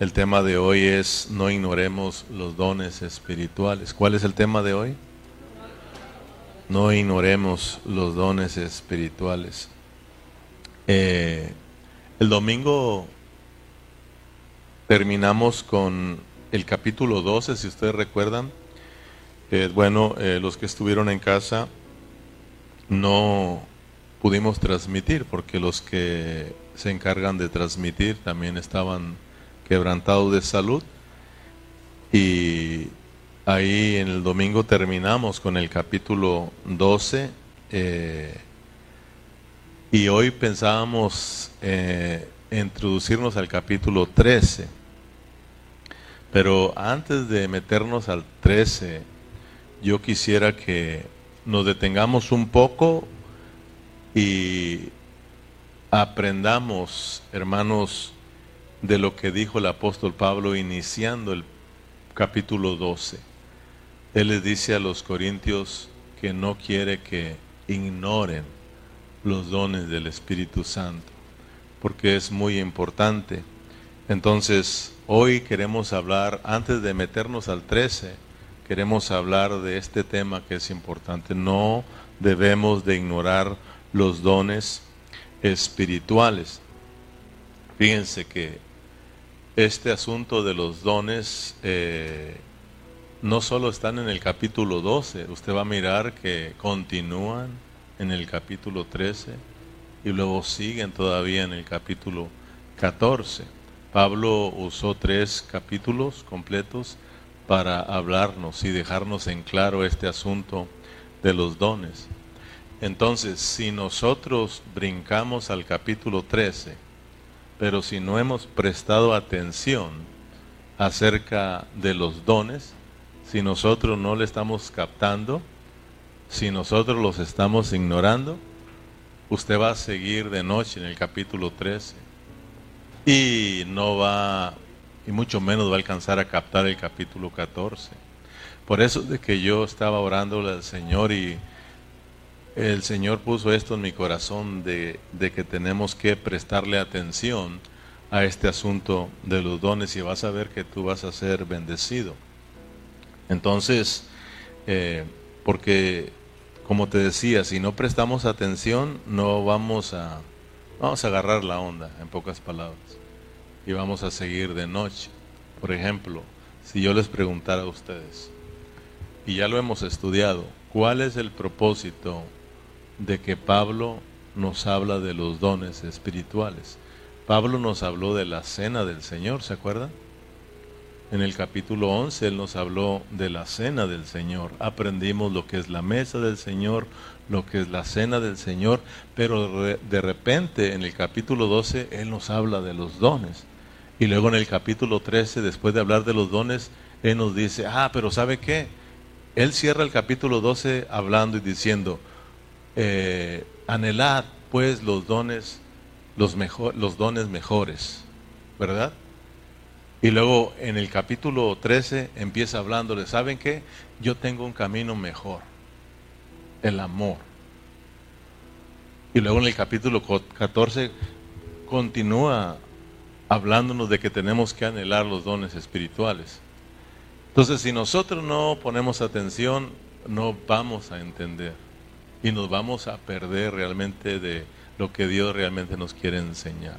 El tema de hoy es no ignoremos los dones espirituales. ¿Cuál es el tema de hoy? No ignoremos los dones espirituales. Eh, el domingo terminamos con el capítulo 12, si ustedes recuerdan. Eh, bueno, eh, los que estuvieron en casa no pudimos transmitir porque los que se encargan de transmitir también estaban quebrantado de salud. Y ahí en el domingo terminamos con el capítulo 12. Eh, y hoy pensábamos eh, introducirnos al capítulo 13. Pero antes de meternos al 13, yo quisiera que nos detengamos un poco y aprendamos, hermanos, de lo que dijo el apóstol Pablo iniciando el capítulo 12. Él les dice a los corintios que no quiere que ignoren los dones del Espíritu Santo, porque es muy importante. Entonces, hoy queremos hablar, antes de meternos al 13, queremos hablar de este tema que es importante. No debemos de ignorar los dones espirituales. Fíjense que este asunto de los dones eh, no solo están en el capítulo 12, usted va a mirar que continúan en el capítulo 13 y luego siguen todavía en el capítulo 14. Pablo usó tres capítulos completos para hablarnos y dejarnos en claro este asunto de los dones. Entonces, si nosotros brincamos al capítulo 13, pero si no hemos prestado atención acerca de los dones, si nosotros no le estamos captando, si nosotros los estamos ignorando, usted va a seguir de noche en el capítulo 13 y no va, y mucho menos va a alcanzar a captar el capítulo 14. Por eso de que yo estaba orándole al Señor y el Señor puso esto en mi corazón de, que tenemos que prestarle atención a este asunto de los dones y vas a ver que tú vas a ser bendecido. Entonces, eh, porque como te decía, si no prestamos atención, no vamos a, vamos a agarrar la onda, en pocas palabras, y vamos a seguir de noche. Por ejemplo, si yo les preguntara a ustedes, y ya lo hemos estudiado, ¿cuál es el propósito de que Pablo nos habla de los dones espirituales. Pablo nos habló de la cena del Señor, ¿se acuerdan? En el capítulo 11 él nos habló de la cena del Señor. Aprendimos lo que es la mesa del Señor, lo que es la cena del Señor, pero de repente en el capítulo 12 él nos habla de los dones. Y luego en el capítulo 13, después de hablar de los dones, él nos dice, ah, pero ¿sabe qué? Él cierra el capítulo 12 hablando y diciendo, eh, anhelad pues los dones, los, mejor, los dones mejores, ¿verdad? Y luego en el capítulo 13 empieza hablándole, ¿saben qué? Yo tengo un camino mejor, el amor. Y luego en el capítulo 14 continúa hablándonos de que tenemos que anhelar los dones espirituales. Entonces, si nosotros no ponemos atención, no vamos a entender y nos vamos a perder realmente de lo que Dios realmente nos quiere enseñar.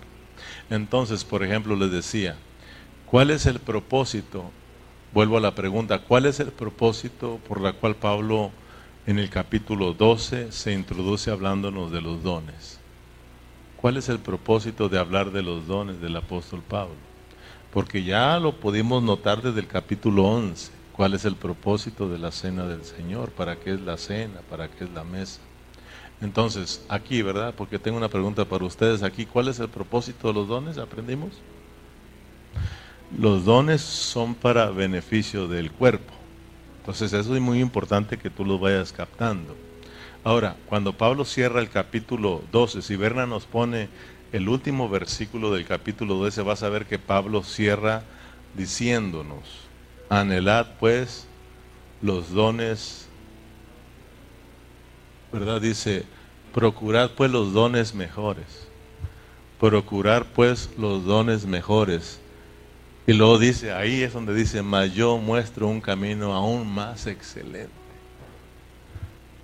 Entonces, por ejemplo, les decía, ¿cuál es el propósito? Vuelvo a la pregunta, ¿cuál es el propósito por la cual Pablo en el capítulo 12 se introduce hablándonos de los dones? ¿Cuál es el propósito de hablar de los dones del apóstol Pablo? Porque ya lo pudimos notar desde el capítulo 11 cuál es el propósito de la cena del Señor, para qué es la cena, para qué es la mesa. Entonces, aquí, ¿verdad? Porque tengo una pregunta para ustedes aquí, ¿cuál es el propósito de los dones? ¿Aprendimos? Los dones son para beneficio del cuerpo. Entonces, eso es muy importante que tú lo vayas captando. Ahora, cuando Pablo cierra el capítulo 12, si Berna nos pone el último versículo del capítulo 12, vas a ver que Pablo cierra diciéndonos, Anhelad pues los dones, ¿verdad? Dice, procurad pues los dones mejores. Procurar pues los dones mejores. Y luego dice, ahí es donde dice, mas yo muestro un camino aún más excelente.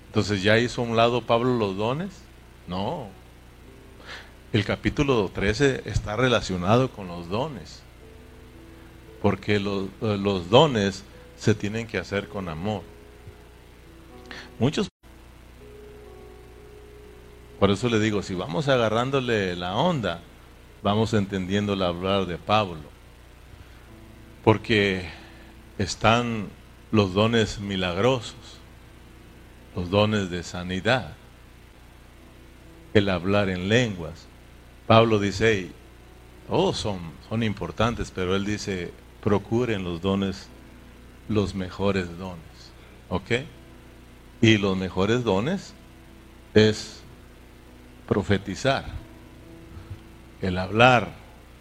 Entonces, ¿ya hizo a un lado Pablo los dones? No. El capítulo 13 está relacionado con los dones. Porque los, los dones se tienen que hacer con amor. Muchos por eso le digo, si vamos agarrándole la onda, vamos entendiendo el hablar de Pablo. Porque están los dones milagrosos, los dones de sanidad, el hablar en lenguas. Pablo dice, todos son, son importantes, pero él dice, procuren los dones, los mejores dones. ¿Ok? Y los mejores dones es profetizar, el hablar,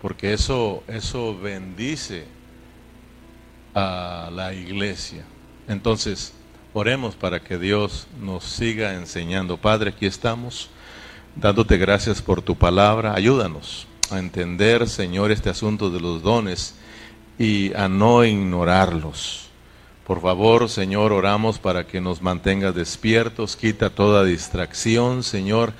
porque eso, eso bendice a la iglesia. Entonces, oremos para que Dios nos siga enseñando. Padre, aquí estamos, dándote gracias por tu palabra. Ayúdanos a entender, Señor, este asunto de los dones y a no ignorarlos. Por favor, Señor, oramos para que nos mantenga despiertos, quita toda distracción, Señor,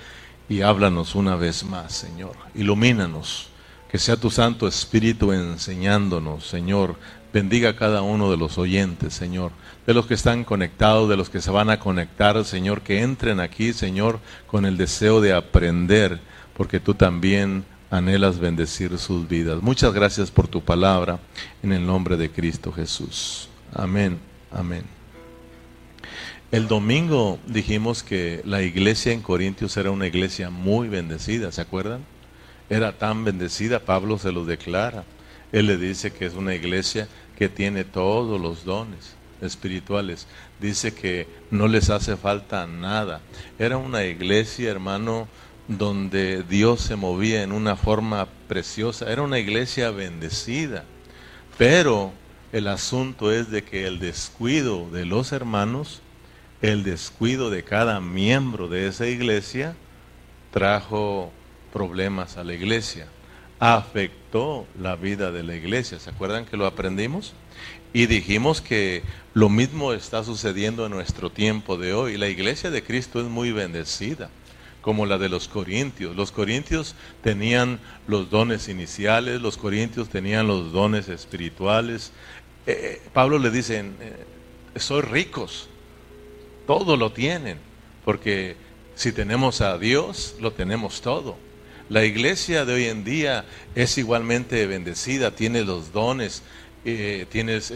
y háblanos una vez más, Señor. Ilumínanos, que sea tu Santo Espíritu enseñándonos, Señor. Bendiga a cada uno de los oyentes, Señor, de los que están conectados, de los que se van a conectar, Señor, que entren aquí, Señor, con el deseo de aprender, porque tú también anhelas bendecir sus vidas. Muchas gracias por tu palabra, en el nombre de Cristo Jesús. Amén, amén. El domingo dijimos que la iglesia en Corintios era una iglesia muy bendecida, ¿se acuerdan? Era tan bendecida, Pablo se lo declara. Él le dice que es una iglesia que tiene todos los dones espirituales. Dice que no les hace falta nada. Era una iglesia, hermano, donde Dios se movía en una forma preciosa. Era una iglesia bendecida. Pero el asunto es de que el descuido de los hermanos el descuido de cada miembro de esa iglesia trajo problemas a la iglesia, afectó la vida de la iglesia. ¿Se acuerdan que lo aprendimos? Y dijimos que lo mismo está sucediendo en nuestro tiempo de hoy. La iglesia de Cristo es muy bendecida, como la de los corintios. Los corintios tenían los dones iniciales, los corintios tenían los dones espirituales. Eh, eh, Pablo le dice, eh, soy ricos, todo lo tienen, porque si tenemos a Dios, lo tenemos todo. La iglesia de hoy en día es igualmente bendecida, tiene los dones, eh, tienes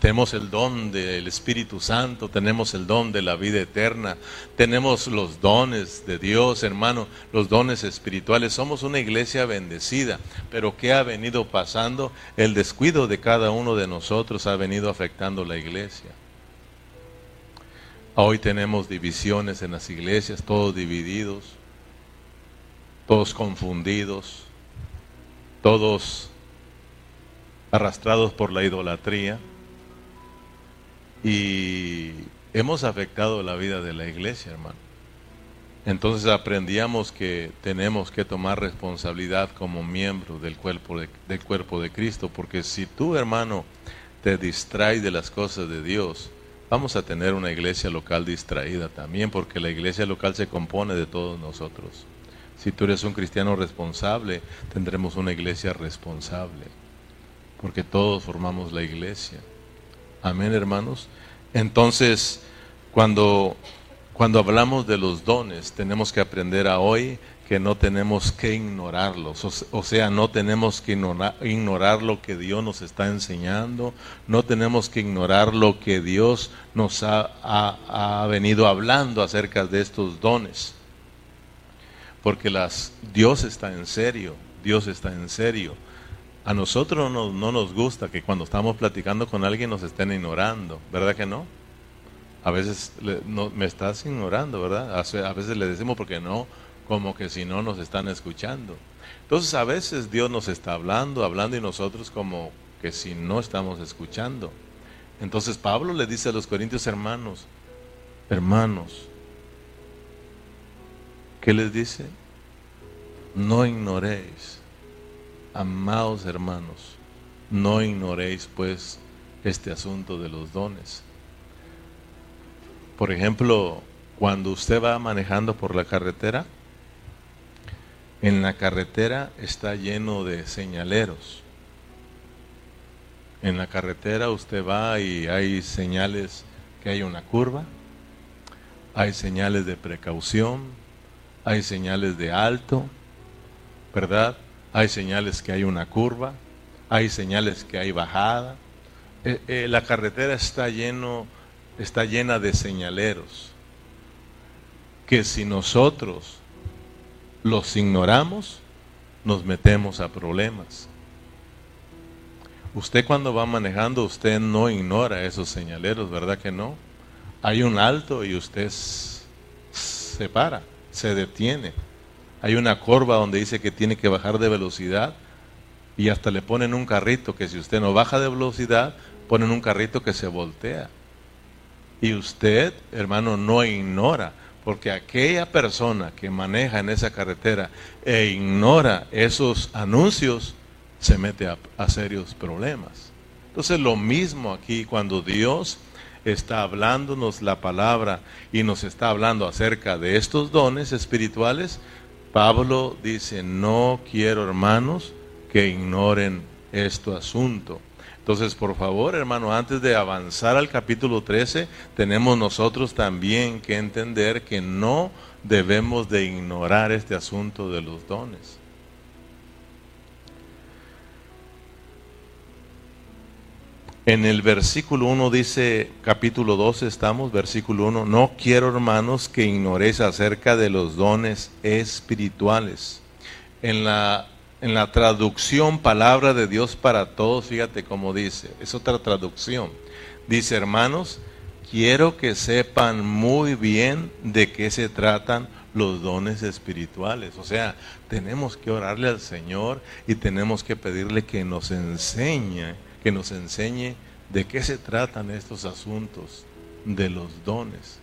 tenemos el don del Espíritu Santo, tenemos el don de la vida eterna, tenemos los dones de Dios, hermano, los dones espirituales. Somos una iglesia bendecida, pero ¿qué ha venido pasando? El descuido de cada uno de nosotros ha venido afectando la iglesia. Hoy tenemos divisiones en las iglesias, todos divididos, todos confundidos, todos arrastrados por la idolatría y hemos afectado la vida de la iglesia, hermano. Entonces aprendíamos que tenemos que tomar responsabilidad como miembro del cuerpo de, del cuerpo de Cristo, porque si tú, hermano, te distraes de las cosas de Dios, vamos a tener una iglesia local distraída también, porque la iglesia local se compone de todos nosotros. Si tú eres un cristiano responsable, tendremos una iglesia responsable, porque todos formamos la iglesia. Amén, hermanos. Entonces, cuando, cuando hablamos de los dones, tenemos que aprender a hoy que no tenemos que ignorarlos, o, sea, no tenemos que ignorar, lo que Dios nos está enseñando, no tenemos que ignorar lo que Dios nos ha, ha, venido hablando acerca de estos dones, porque las, Dios está en serio, Dios está en serio. A nosotros no, no nos gusta que cuando estamos platicando con alguien nos estén ignorando, ¿verdad que no? A veces no, me estás ignorando, ¿verdad? A veces le decimos porque no, como que si no nos están escuchando. Entonces a veces Dios nos está hablando, hablando y nosotros como que si no estamos escuchando. Entonces Pablo le dice a los corintios hermanos, hermanos, ¿qué les dice? No ignoréis, amados hermanos, No ignoréis pues este asunto de los dones. Por ejemplo, cuando usted va manejando por la carretera, en la carretera está lleno de señaleros. En la carretera usted va y hay señales que hay una curva, hay señales de precaución, hay señales de alto, ¿verdad? Hay señales que hay una curva, hay señales que hay bajada. Eh, eh, la carretera está está llena de señaleros que si nosotros los ignoramos, nos metemos a problemas. Usted cuando va manejando, usted no ignora esos señaleros, ¿verdad que no? Hay un alto y usted se para, se detiene. Hay una curva donde dice que tiene que bajar de velocidad y hasta le ponen un carrito que si usted no baja de velocidad, ponen un carrito que se voltea. Y usted, hermano, no ignora, porque aquella persona que maneja en esa carretera e ignora esos anuncios, se mete a, a serios problemas. Entonces lo mismo aquí cuando Dios está hablándonos la palabra y nos está hablando acerca de estos dones espirituales, Pablo dice, no quiero hermanos que ignoren este asunto. Entonces, por favor, hermano, antes de avanzar al capítulo 13, tenemos nosotros también que entender que no debemos de ignorar este asunto de los dones. En el versículo 1 dice, capítulo 12 estamos, versículo 1, no quiero hermanos que ignoréis acerca de los dones espirituales. En la, en la traducción palabra de Dios para todos, fíjate cómo dice, es otra traducción. Dice, hermanos, quiero que sepan muy bien de qué se tratan los dones espirituales. O sea, tenemos que orarle al Señor y tenemos que pedirle que nos enseñe que nos enseñe de qué se tratan estos asuntos de los dones.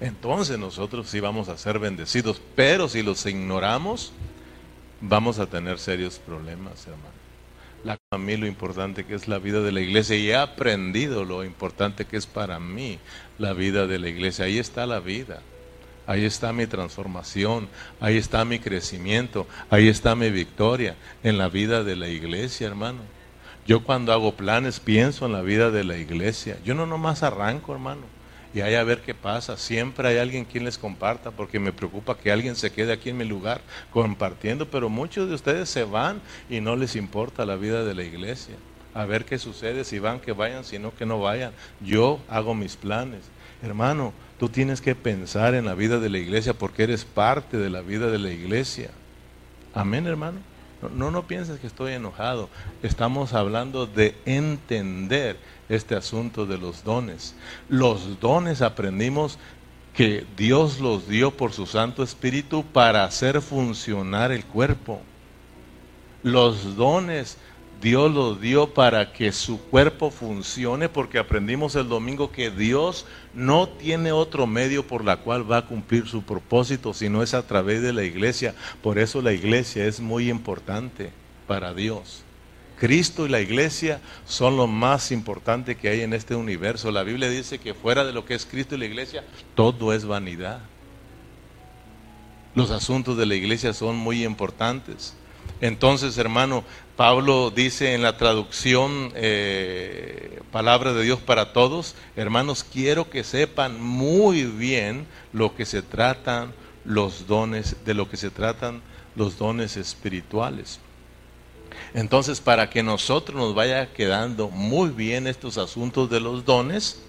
Entonces nosotros sí vamos a ser bendecidos, pero si los ignoramos, vamos a tener serios problemas, hermano. La, mí lo importante que es la vida de la iglesia y he aprendido lo importante que es para mí la vida de la iglesia. Ahí está la vida. Ahí está mi transformación, ahí está mi crecimiento, ahí está mi victoria en la vida de la iglesia, hermano. Yo cuando hago planes pienso en la vida de la iglesia. Yo no nomás arranco, hermano, y ahí a ver qué pasa. Siempre hay alguien quien les comparta, porque me preocupa que alguien se quede aquí en mi lugar compartiendo, pero muchos de ustedes se van y no les importa la vida de la iglesia. A ver qué sucede, si van, que vayan, si no, que no vayan. Yo hago mis planes. Hermano, tú tienes que pensar en la vida de la iglesia porque eres parte de la vida de la iglesia. Amén, hermano. No, no pienses que estoy enojado. Estamos hablando de entender este asunto de los dones. Los dones aprendimos que Dios los dio por su Santo Espíritu para hacer funcionar el cuerpo. Los dones Dios lo dio para que su cuerpo funcione, porque aprendimos el domingo que Dios no tiene otro medio por la cual va a cumplir su propósito, sino es a través de la iglesia. Por eso la iglesia es muy importante para Dios. Cristo y la iglesia son lo más importante que hay en este universo. La Biblia dice que fuera de lo que es Cristo y la iglesia, todo es vanidad. Los asuntos de la iglesia son muy importantes. Entonces, hermano, Pablo dice en la traducción eh, Palabra de Dios para todos, hermanos, quiero que sepan muy bien lo que se tratan los dones, de lo que se tratan los dones espirituales. Entonces, para que nosotros nos vaya quedando muy bien estos asuntos de los dones,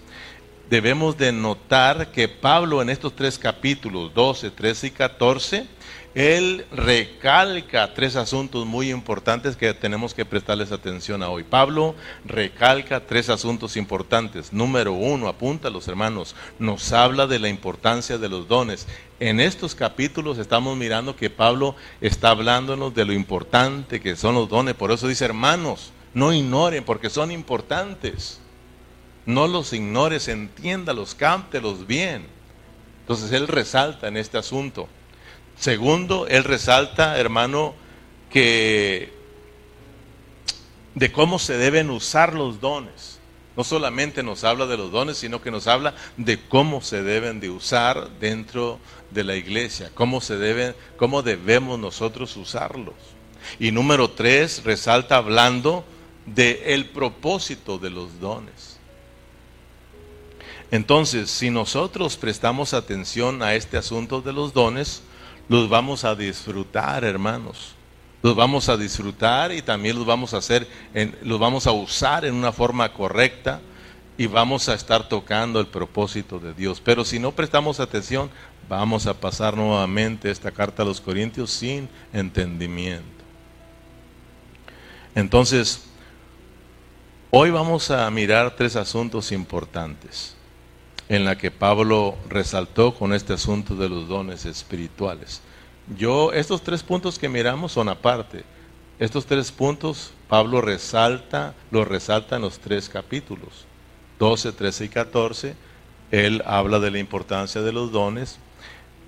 debemos de notar que Pablo en estos tres capítulos, 12, 13 y 14, él recalca tres asuntos muy importantes que tenemos que prestarles atención a hoy. Pablo recalca tres asuntos importantes. Número uno, apunta a los hermanos, nos habla de la importancia de los dones. En estos capítulos estamos mirando que Pablo está hablándonos de lo importante que son los dones. Por eso dice, hermanos, no ignoren porque son importantes. No los ignores, entiéndalos, cántelos bien. Entonces él resalta en este asunto. Segundo, él resalta, hermano, que de cómo se deben usar los dones. No solamente nos habla de los dones, sino que nos habla de cómo se deben de usar dentro de la iglesia, cómo se deben, cómo debemos nosotros usarlos. Y número tres, resalta hablando de el propósito de los dones. Entonces, si nosotros prestamos atención a este asunto de los dones, los vamos a disfrutar, hermanos. Los vamos a disfrutar y también los vamos a hacer, los vamos a usar en una forma correcta y vamos a estar tocando el propósito de Dios. Pero si no prestamos atención, vamos a pasar nuevamente esta carta a los Corintios sin entendimiento. Entonces, hoy vamos a mirar tres asuntos importantes en la que Pablo resaltó con este asunto de los dones espirituales. Yo, estos tres puntos que miramos son aparte. Estos tres puntos Pablo resalta, los resalta en los tres capítulos, 12, 13 y 14. Él habla de la importancia de los dones,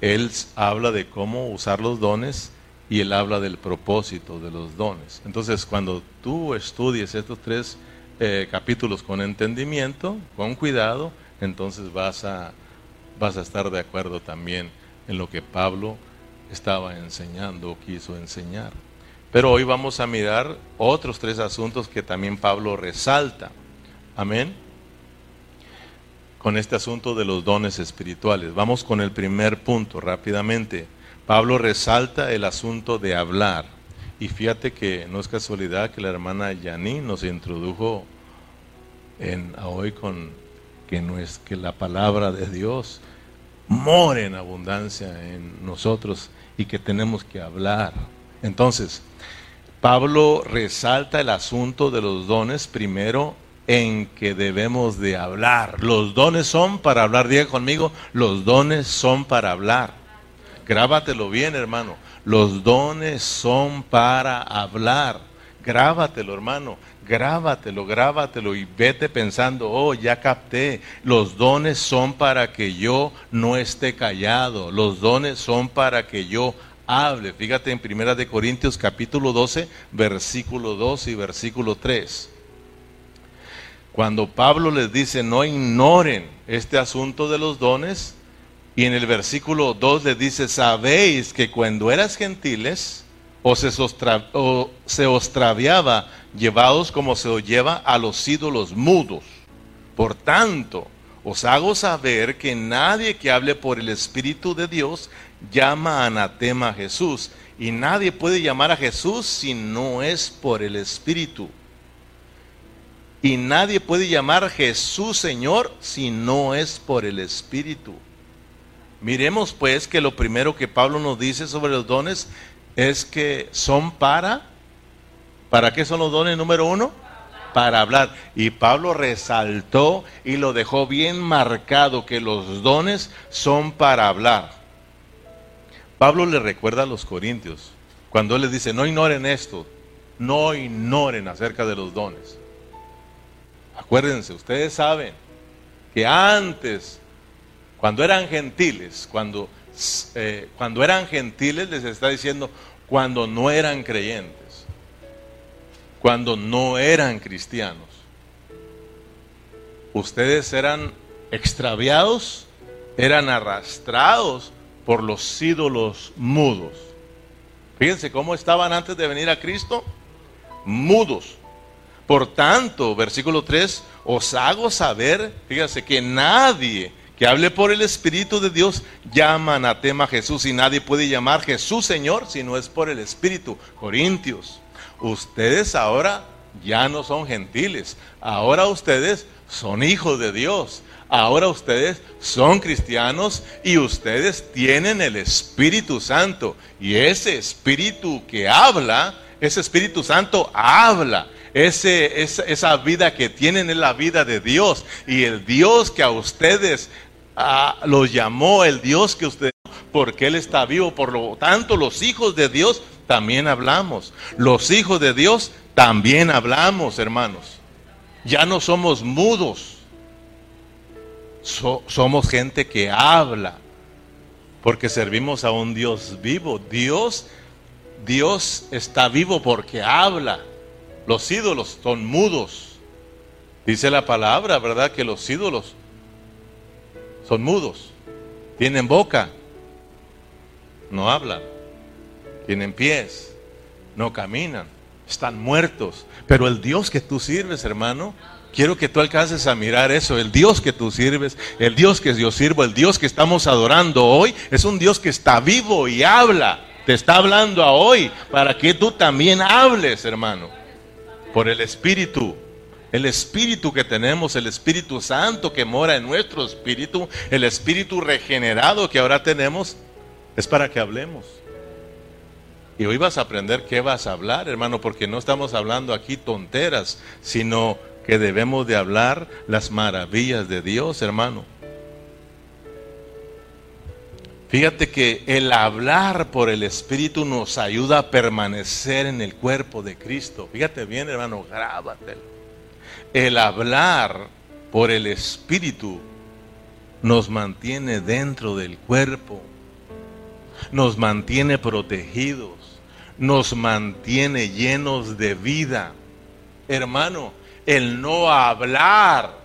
él habla de cómo usar los dones y él habla del propósito de los dones. Entonces, cuando tú estudies estos tres eh, capítulos con entendimiento, con cuidado, entonces vas a, vas a estar de acuerdo también en lo que Pablo estaba enseñando o quiso enseñar. Pero hoy vamos a mirar otros tres asuntos que también Pablo resalta. Amén. Con este asunto de los dones espirituales. Vamos con el primer punto rápidamente. Pablo resalta el asunto de hablar. Y fíjate que no es casualidad que la hermana Yani nos introdujo en, hoy con que, no es, que la palabra de Dios more en abundancia en nosotros y que tenemos que hablar. Entonces, Pablo resalta el asunto de los dones primero en que debemos de hablar. Los dones son para hablar, diga conmigo, los dones son para hablar. Grábatelo bien, hermano. Los dones son para hablar. Grábatelo, hermano grábatelo, grábatelo y vete pensando, oh, ya capté, los dones son para que yo no esté callado, los dones son para que yo hable. Fíjate en Primera de Corintios capítulo 12, versículo 2 y versículo 3. Cuando Pablo les dice, no ignoren este asunto de los dones, y en el versículo 2 les dice, sabéis que cuando eras gentiles, o se, o se ostraviaba llevados como se os lleva a los ídolos mudos. Por tanto, os hago saber que nadie que hable por el Espíritu de Dios llama anatema a Jesús. Y nadie puede llamar a Jesús si no es por el Espíritu. Y nadie puede llamar Jesús Señor si no es por el Espíritu. Miremos pues que lo primero que Pablo nos dice sobre los dones es que son para ¿Para qué son los dones número uno? Para hablar. Y Pablo resaltó y lo dejó bien marcado que los dones son para hablar. Pablo le recuerda a los corintios, cuando él les dice, no ignoren esto, no ignoren acerca de los dones. Acuérdense, ustedes saben que antes, cuando eran gentiles, cuando, eh, cuando eran gentiles les está diciendo, cuando no eran creyentes cuando no eran cristianos. Ustedes eran extraviados, eran arrastrados por los ídolos mudos. Fíjense cómo estaban antes de venir a Cristo, mudos. Por tanto, versículo 3, os hago saber, fíjense que nadie que hable por el Espíritu de Dios llama anatema a Jesús y nadie puede llamar Jesús Señor si no es por el Espíritu. Corintios ustedes ahora ya no son gentiles, ahora ustedes son hijos de Dios, ahora ustedes son cristianos y ustedes tienen el Espíritu Santo. Y ese Espíritu que habla, ese Espíritu Santo habla. Esa, vida que tienen es la vida de Dios. Y el Dios que a ustedes ah, los llamó, el Dios que ustedes, porque Él está vivo. Por lo tanto, los hijos de Dios también hablamos. Los hijos de Dios también hablamos, hermanos. Ya no somos mudos. somos gente que habla. Porque servimos a un Dios vivo. Dios, Dios está vivo porque habla. Los ídolos son mudos. Dice la palabra, ¿verdad? Que los ídolos son mudos. Tienen boca, no hablan. Tienen pies, no caminan. Están muertos. Pero el Dios que tú sirves, hermano, quiero que tú alcances a mirar eso. El Dios que tú sirves, el Dios que yo sirvo, el Dios que estamos adorando hoy, es un Dios que está vivo y habla. Te está hablando a hoy para que tú también hables, hermano. Por el Espíritu. El Espíritu que tenemos, el Espíritu Santo que mora en nuestro Espíritu, el Espíritu regenerado que ahora tenemos, es para que hablemos. Y hoy vas a aprender qué vas a hablar, hermano, porque no estamos hablando aquí tonteras, sino que debemos de hablar las maravillas de Dios, hermano. Fíjate que el hablar por el Espíritu nos ayuda a permanecer en el cuerpo de Cristo. Fíjate bien, hermano, grábatelo. El hablar por el Espíritu nos mantiene dentro del cuerpo, nos mantiene protegidos, nos mantiene llenos de vida. Hermano, el no hablar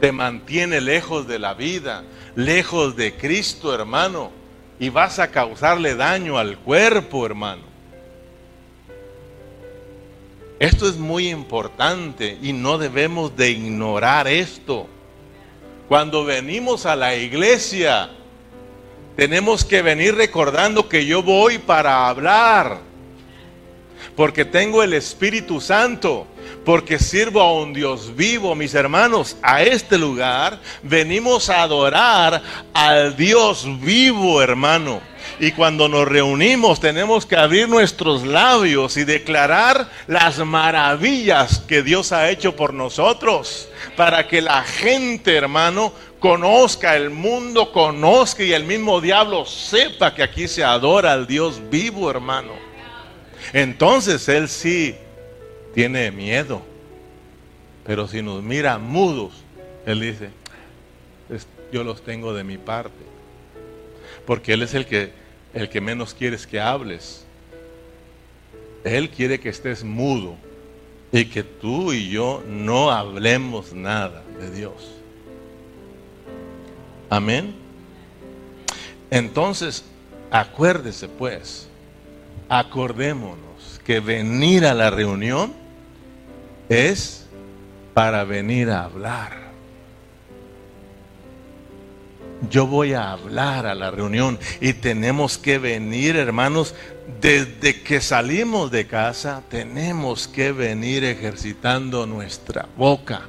te mantiene lejos de la vida, lejos de Cristo, hermano, y vas a causarle daño al cuerpo, hermano. Esto es muy importante y no debemos de ignorar esto. Cuando venimos a la iglesia, tenemos que venir recordando que yo voy para hablar, porque tengo el Espíritu Santo porque sirvo a un Dios vivo, mis hermanos. A este lugar venimos a adorar al Dios vivo, hermano. Y cuando nos reunimos tenemos que abrir nuestros labios y declarar las maravillas que Dios ha hecho por nosotros. Para que la gente, hermano, conozca, el mundo conozca y el mismo diablo sepa que aquí se adora al Dios vivo, hermano. Entonces Él sí tiene miedo. Pero si nos mira mudos, Él dice, yo los tengo de mi parte. Porque Él es el que, el que menos quieres que hables. Él quiere que estés mudo y que tú y yo no hablemos nada de Dios. Amén. Entonces, acuérdese pues, acordémonos que venir a la reunión es para venir a hablar. Yo voy a hablar a la reunión y tenemos que venir, hermanos, desde que salimos de casa, tenemos que venir ejercitando nuestra boca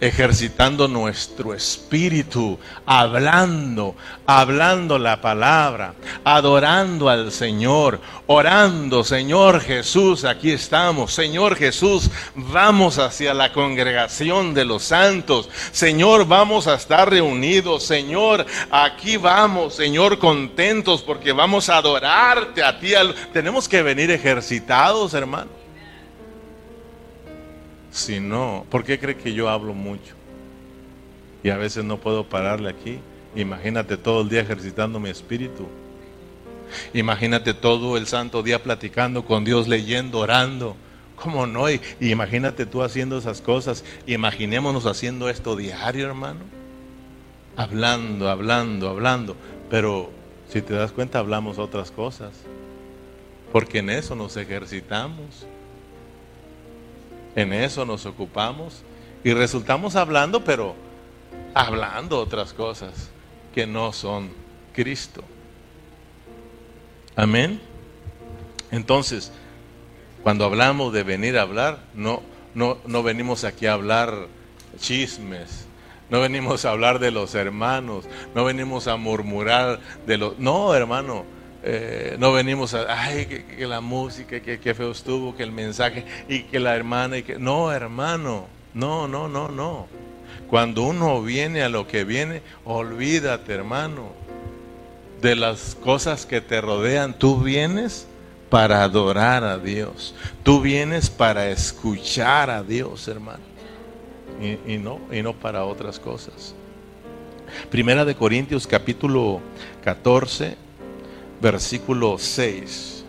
ejercitando nuestro espíritu, hablando, hablando la palabra, adorando al Señor, orando, Señor Jesús, aquí estamos, Señor Jesús, vamos hacia la congregación de los santos, Señor, vamos a estar reunidos, Señor, aquí vamos, Señor, contentos porque vamos a adorarte a ti. Tenemos que venir ejercitados, hermano. Si no, ¿por qué cree que yo hablo mucho? Y a veces no puedo pararle aquí. Imagínate todo el día ejercitando mi espíritu. Imagínate todo el santo día platicando con Dios, leyendo, orando. ¿Cómo no? Y, imagínate tú haciendo esas cosas. Imaginémonos haciendo esto diario, hermano. Hablando, hablando, hablando. Pero si te das cuenta, hablamos otras cosas. Porque en eso nos ejercitamos. En eso nos ocupamos y resultamos hablando, pero hablando otras cosas que no son Cristo. Amén. Entonces, cuando hablamos de venir a hablar, no, no, no venimos aquí a hablar chismes, no venimos a hablar de los hermanos, no venimos a murmurar de los... No, hermano, eh, no venimos a, ay, que, la música, que, que, feo estuvo, que el mensaje, y que la hermana, y que... No, hermano, no, no, no, no. Cuando uno viene a lo que viene, olvídate, hermano, de las cosas que te rodean. Tú vienes para adorar a Dios. Tú vienes para escuchar a Dios, hermano. Y, y, no, y no para otras cosas. Primera de Corintios capítulo 14 versículo 6.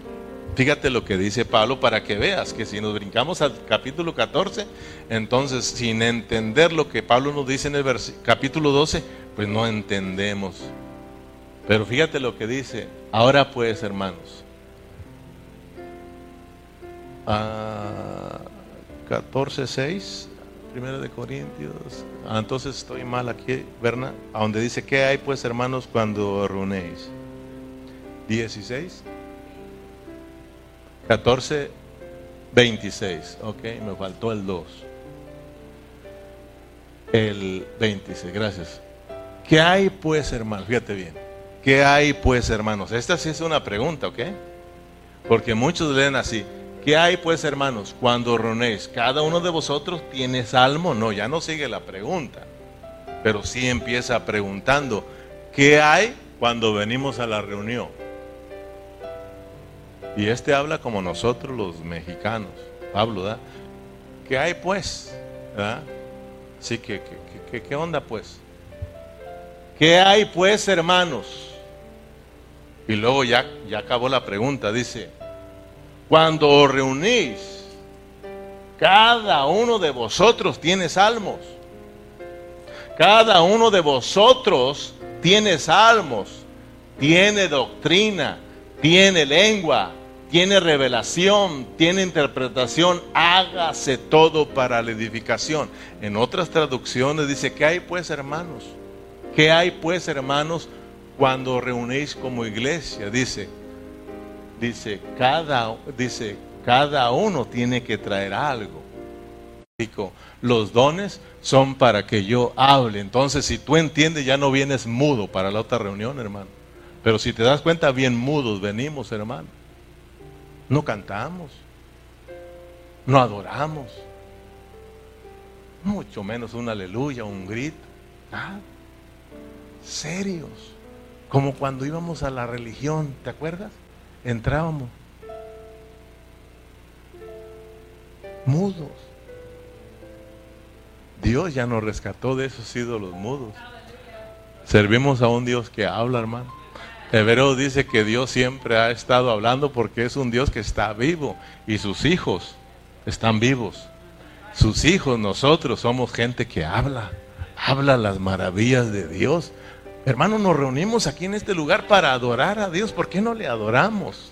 Fíjate lo que dice Pablo para que veas que si nos brincamos al capítulo 14, entonces sin entender lo que Pablo nos dice en el capítulo 12, pues no entendemos. Pero fíjate lo que dice, ahora pues hermanos, 14, 6, primero de Corintios, ah, entonces estoy mal aquí, Berna, a donde dice, ¿qué hay pues hermanos cuando reunéis? 16. 14, 26. Ok, me faltó el 2. El 26, gracias. ¿Qué hay pues, hermanos? Fíjate bien. ¿Qué hay pues, hermanos? Esta sí es una pregunta, ¿ok? Porque muchos leen así. ¿Qué hay pues, hermanos? Cuando reunéis, ¿cada uno de vosotros tiene salmo? No, ya no sigue la pregunta. Pero sí empieza preguntando, ¿qué hay cuando venimos a la reunión? Y este habla como nosotros los mexicanos, Pablo, ¿da? ¿Qué hay pues? ¿verdad? Sí, ¿qué, qué, qué onda pues? ¿Qué hay pues, hermanos? Y luego ya, ya acabó la pregunta, dice, cuando os reunís, cada uno de vosotros tiene salmos. Cada uno de vosotros tiene salmos, tiene doctrina, tiene lengua, tiene revelación, tiene interpretación, hágase todo para la edificación. En otras traducciones dice, ¿qué hay pues hermanos? ¿Qué hay pues hermanos cuando reunéis como iglesia? Dice, dice, cada, dice, cada uno tiene que traer algo. Los dones son para que yo hable. Entonces, si tú entiendes, ya no vienes mudo para la otra reunión, hermano. Pero si te das cuenta, bien mudos venimos, hermano no cantamos, no adoramos, mucho menos un aleluya, un grito. Serios, como cuando íbamos a la religión, ¿te acuerdas? Entrábamos mudos. Dios ya nos rescató de esos ídolos mudos. Servimos a un Dios que habla, hermano. Hebreo dice que Dios siempre ha estado hablando porque es un Dios que está vivo y sus hijos están vivos. Sus hijos, nosotros somos gente que habla, habla las maravillas de Dios. Hermanos, nos reunimos aquí en este lugar para adorar a Dios. ¿Por qué no le adoramos?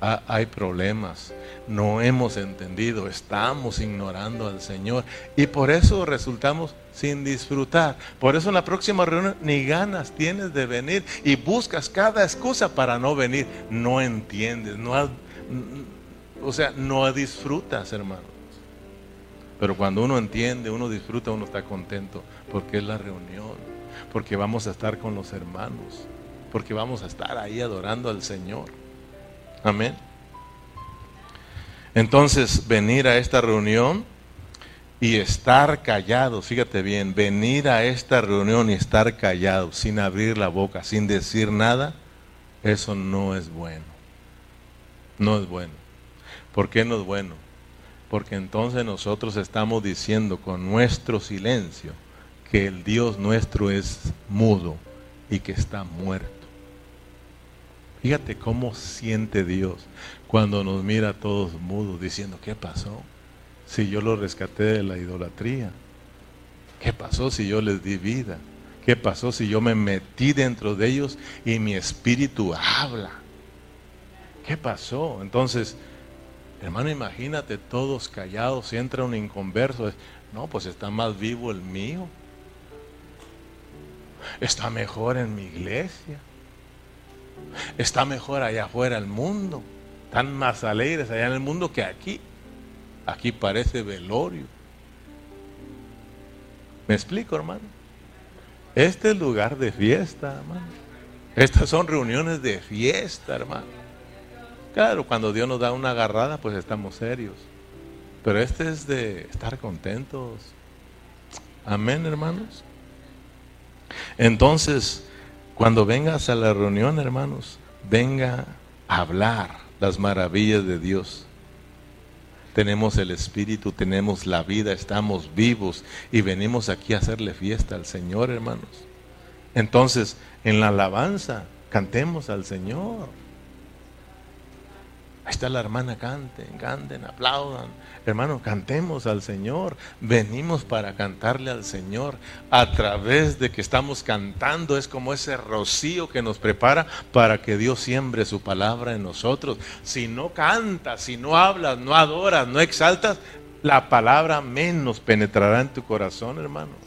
Ah, hay problemas, no hemos entendido, estamos ignorando al Señor y por eso resultamos sin disfrutar. Por eso en la próxima reunión ni ganas tienes de venir y buscas cada excusa para no venir. No entiendes, no, o sea, no disfrutas, hermano. Pero cuando uno entiende, uno disfruta, uno está contento porque es la reunión, porque vamos a estar con los hermanos, porque vamos a estar ahí adorando al Señor. Amén. Entonces, venir a esta reunión y estar callado, fíjate bien, venir a esta reunión y estar callado, sin abrir la boca, sin decir nada, eso no es bueno. No es bueno. ¿Por qué no es bueno? Porque entonces nosotros estamos diciendo con nuestro silencio que el Dios nuestro es mudo y que está muerto. Fíjate cómo siente Dios cuando nos mira todos mudos diciendo, ¿qué pasó? Si yo los rescaté de la idolatría. ¿Qué pasó si yo les di vida? ¿Qué pasó si yo me metí dentro de ellos y mi espíritu habla? ¿Qué pasó? Entonces, hermano, imagínate todos callados, si entra un inconverso, no, pues está más vivo el mío. Está mejor en mi iglesia. Está mejor allá afuera el mundo. Están más alegres allá en el mundo que aquí. Aquí parece velorio. ¿Me explico, hermano? Este es lugar de fiesta, hermano. Estas son reuniones de fiesta, hermano. Claro, cuando Dios nos da una agarrada, pues estamos serios. Pero este es de estar contentos. Amén, hermanos. Entonces, cuando vengas a la reunión, hermanos, venga a hablar las maravillas de Dios. Tenemos el Espíritu, tenemos la vida, estamos vivos y venimos aquí a hacerle fiesta al Señor, hermanos. Entonces, en la alabanza, cantemos al Señor. Ahí está la hermana, canten, canten, aplaudan. Hermano, cantemos al Señor. Venimos para cantarle al Señor. A través de que estamos cantando es como ese rocío que nos prepara para que Dios siembre su palabra en nosotros. Si no cantas, si no hablas, no adoras, no exaltas, la palabra menos penetrará en tu corazón, hermano.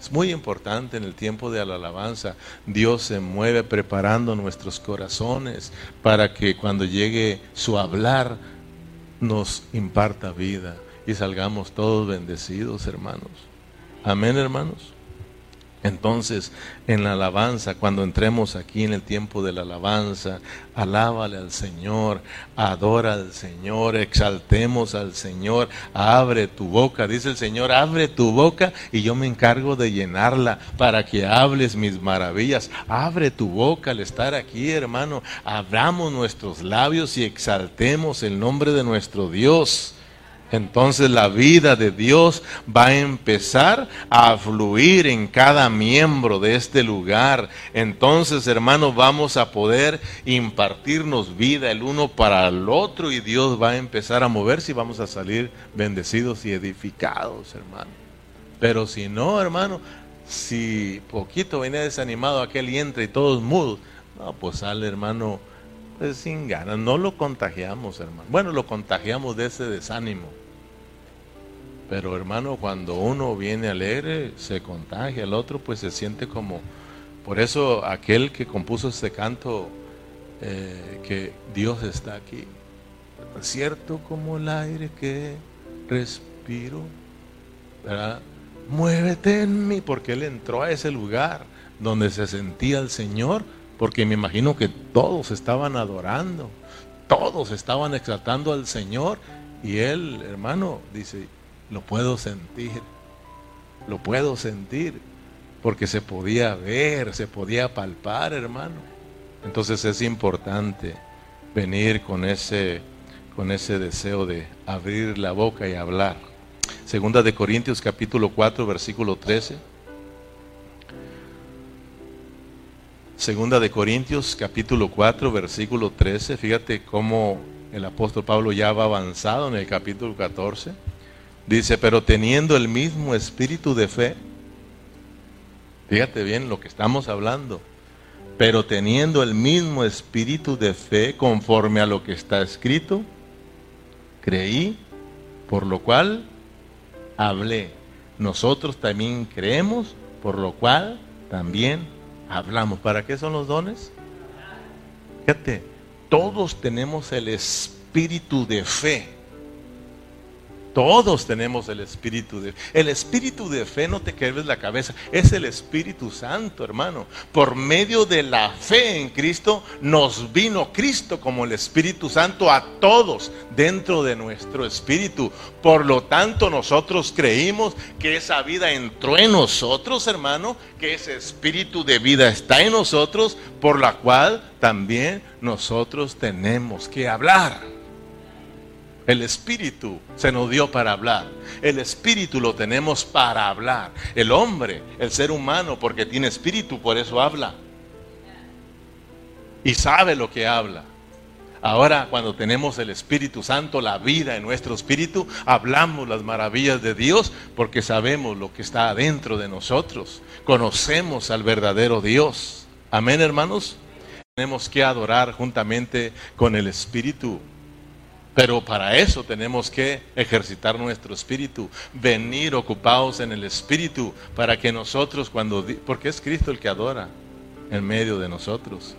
Es muy importante en el tiempo de la alabanza. Dios se mueve preparando nuestros corazones para que cuando llegue su hablar nos imparta vida y salgamos todos bendecidos, hermanos. Amén, hermanos. Entonces, en la alabanza, cuando entremos aquí en el tiempo de la alabanza, alábale al Señor, adora al Señor, exaltemos al Señor, abre tu boca, dice el Señor, abre tu boca y yo me encargo de llenarla para que hables mis maravillas. Abre tu boca al estar aquí, hermano, abramos nuestros labios y exaltemos el nombre de nuestro Dios entonces la vida de Dios va a empezar a fluir en cada miembro de este lugar. Entonces, hermanos, vamos a poder impartirnos vida el uno para el otro y Dios va a empezar a moverse y vamos a salir bendecidos y edificados, hermano. Pero si no, hermano, si poquito venía desanimado aquel y entra y todos mudos, no, pues sale, hermano, pues sin ganas. No lo contagiamos, hermano. Bueno, lo contagiamos de ese desánimo pero hermano, cuando uno viene alegre, se contagia, el otro pues se siente como... Por eso aquel que compuso este canto, eh, que Dios está aquí, cierto como el aire que respiro, ¿verdad? muévete en mí, porque él entró a ese lugar donde se sentía el Señor, porque me imagino que todos estaban adorando, todos estaban exaltando al Señor, y él, hermano, dice, lo puedo sentir, lo puedo sentir, porque se podía ver, se podía palpar, hermano. Entonces es importante venir con ese, con ese deseo de abrir la boca y hablar. Segunda de Corintios capítulo 4, versículo 13. Segunda de Corintios capítulo 4, versículo 13. Fíjate cómo el apóstol Pablo ya va avanzado en el capítulo 14 Dice, pero teniendo el mismo espíritu de fe, fíjate bien lo que estamos hablando, pero teniendo el mismo espíritu de fe conforme a lo que está escrito, creí, por lo cual hablé. Nosotros también creemos, por lo cual también hablamos. ¿Para qué son los dones? Fíjate, todos tenemos el espíritu de fe. Todos tenemos el espíritu de El espíritu de fe, no te quedes la cabeza, es el Espíritu Santo, hermano. Por medio de la fe en Cristo nos vino Cristo como el Espíritu Santo a todos dentro de nuestro espíritu. Por lo tanto, nosotros creímos que esa vida entró en nosotros, hermano, que ese espíritu de vida está en nosotros, por la cual también nosotros tenemos que hablar. El espíritu se nos dio para hablar. El espíritu lo tenemos para hablar. El hombre, el ser humano, porque tiene espíritu, por eso habla. Y sabe lo que habla. Ahora, cuando tenemos el Espíritu Santo, la vida en nuestro espíritu, hablamos las maravillas de Dios porque sabemos lo que está adentro de nosotros. Conocemos al verdadero Dios. Amén, hermanos. Tenemos que adorar juntamente con el Espíritu. Pero para eso tenemos que ejercitar nuestro espíritu, venir ocupados en el espíritu, para que nosotros cuando, porque es Cristo el que adora en medio de nosotros,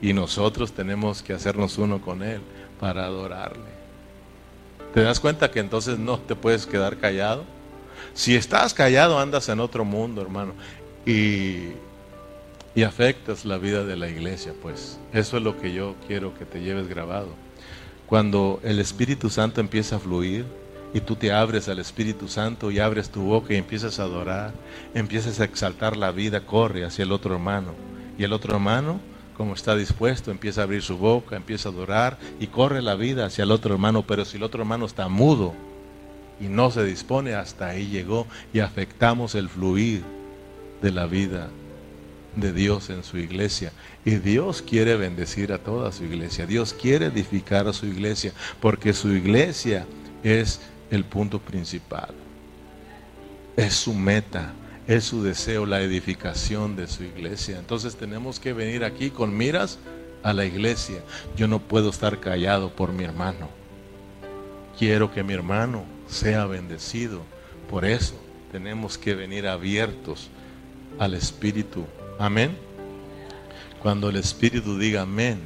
y nosotros tenemos que hacernos uno con Él para adorarle. ¿Te das cuenta que entonces no te puedes quedar callado? Si estás callado andas en otro mundo, hermano, y, y afectas la vida de la iglesia, pues eso es lo que yo quiero que te lleves grabado cuando el Espíritu Santo empieza a fluir y tú te abres al Espíritu Santo y abres tu boca y empiezas a adorar, empiezas a exaltar la vida, corre hacia el otro hermano. Y el otro hermano, como está dispuesto, empieza a abrir su boca, empieza a adorar y corre la vida hacia el otro hermano. Pero si el otro hermano está mudo y no se dispone, hasta ahí llegó y afectamos el fluir de la vida de Dios en su iglesia. Y Dios quiere bendecir a toda su iglesia. Dios quiere edificar a su iglesia porque su iglesia es el punto principal. Es su meta, es su deseo, la edificación de su iglesia. Entonces tenemos que venir aquí con miras a la iglesia. Yo no puedo estar callado por mi hermano. Quiero que mi hermano sea bendecido. Por eso tenemos que venir abiertos al Espíritu. Amén. Cuando el Espíritu diga amén,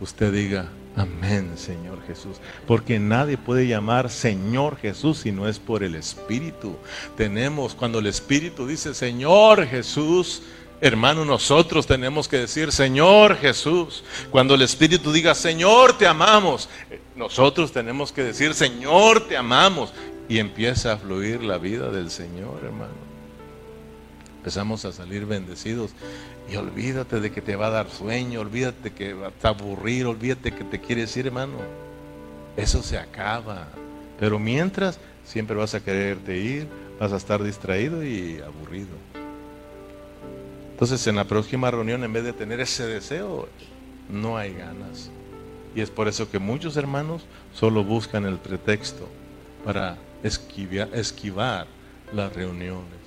usted diga amén, Señor Jesús. Porque nadie puede llamar Señor Jesús si no es por el Espíritu. Tenemos, cuando el Espíritu dice Señor Jesús, Hermano, nosotros tenemos que decir, Señor Jesús, cuando el Espíritu diga, Señor, te amamos, nosotros tenemos que decir, Señor, te amamos. Y empieza a fluir la vida del Señor, hermano. Empezamos a salir bendecidos. Y olvídate de que te va a dar sueño, olvídate que va a aburrir, olvídate que te quiere decir, hermano. Eso se acaba. Pero mientras, siempre vas a quererte ir, vas a estar distraído y aburrido. Entonces en la próxima reunión, en vez de tener ese deseo, no hay ganas. Y es por eso que muchos hermanos solo buscan el pretexto para esquivar, esquivar las reuniones.